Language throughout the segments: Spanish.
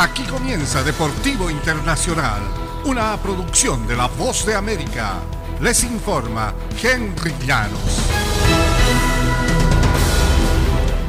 Aquí comienza Deportivo Internacional, una producción de La Voz de América. Les informa Henry Llanos.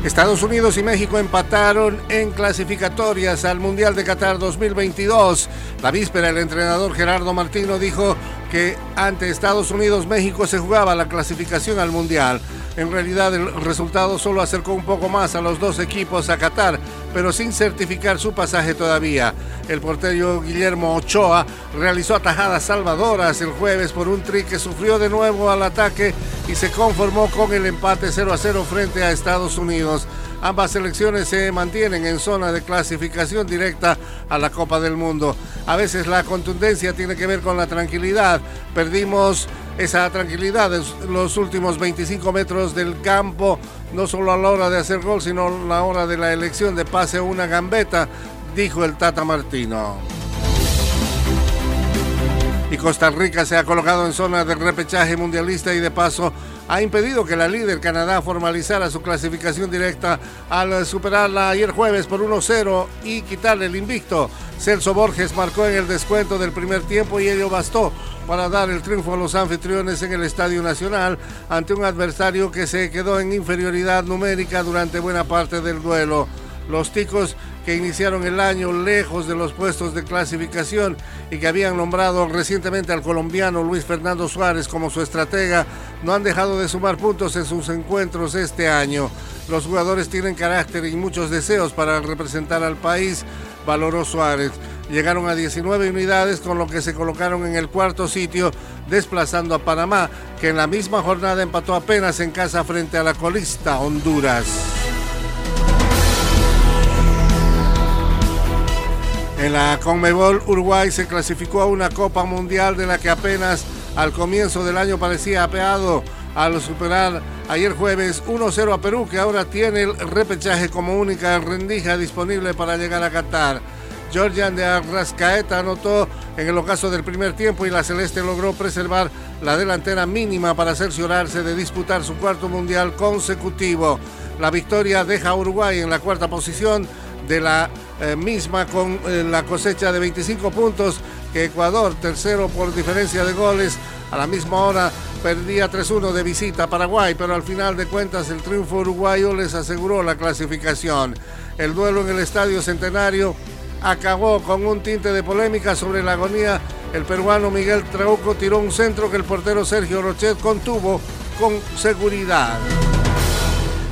Estados Unidos y México empataron en clasificatorias al Mundial de Qatar 2022. La víspera el entrenador Gerardo Martino dijo que ante Estados Unidos México se jugaba la clasificación al Mundial. En realidad el resultado solo acercó un poco más a los dos equipos a Qatar, pero sin certificar su pasaje todavía. El portero Guillermo Ochoa realizó atajadas salvadoras el jueves por un tri que sufrió de nuevo al ataque y se conformó con el empate 0 a 0 frente a Estados Unidos. Ambas selecciones se mantienen en zona de clasificación directa a la Copa del Mundo. A veces la contundencia tiene que ver con la tranquilidad. Perdimos esa tranquilidad en los últimos 25 metros del campo, no solo a la hora de hacer gol, sino a la hora de la elección de pase una gambeta, dijo el Tata Martino. Y Costa Rica se ha colocado en zona de repechaje mundialista y de paso ha impedido que la líder Canadá formalizara su clasificación directa al superarla ayer jueves por 1-0 y quitarle el invicto. Celso Borges marcó en el descuento del primer tiempo y ello bastó para dar el triunfo a los anfitriones en el Estadio Nacional ante un adversario que se quedó en inferioridad numérica durante buena parte del duelo. Los ticos que iniciaron el año lejos de los puestos de clasificación y que habían nombrado recientemente al colombiano Luis Fernando Suárez como su estratega, no han dejado de sumar puntos en sus encuentros este año. Los jugadores tienen carácter y muchos deseos para representar al país, valoró Suárez. Llegaron a 19 unidades con lo que se colocaron en el cuarto sitio, desplazando a Panamá, que en la misma jornada empató apenas en casa frente a la colista Honduras. En la Conmebol, Uruguay se clasificó a una Copa Mundial de la que apenas al comienzo del año parecía apeado al superar ayer jueves 1-0 a Perú, que ahora tiene el repechaje como única rendija disponible para llegar a Qatar. Georgian de Arrascaeta anotó en el ocaso del primer tiempo y la Celeste logró preservar la delantera mínima para cerciorarse de disputar su cuarto mundial consecutivo. La victoria deja a Uruguay en la cuarta posición de la eh, misma con eh, la cosecha de 25 puntos que Ecuador, tercero por diferencia de goles, a la misma hora perdía 3-1 de visita a Paraguay, pero al final de cuentas el triunfo uruguayo les aseguró la clasificación. El duelo en el Estadio Centenario acabó con un tinte de polémica sobre la agonía. El peruano Miguel Trauco tiró un centro que el portero Sergio Rochet contuvo con seguridad.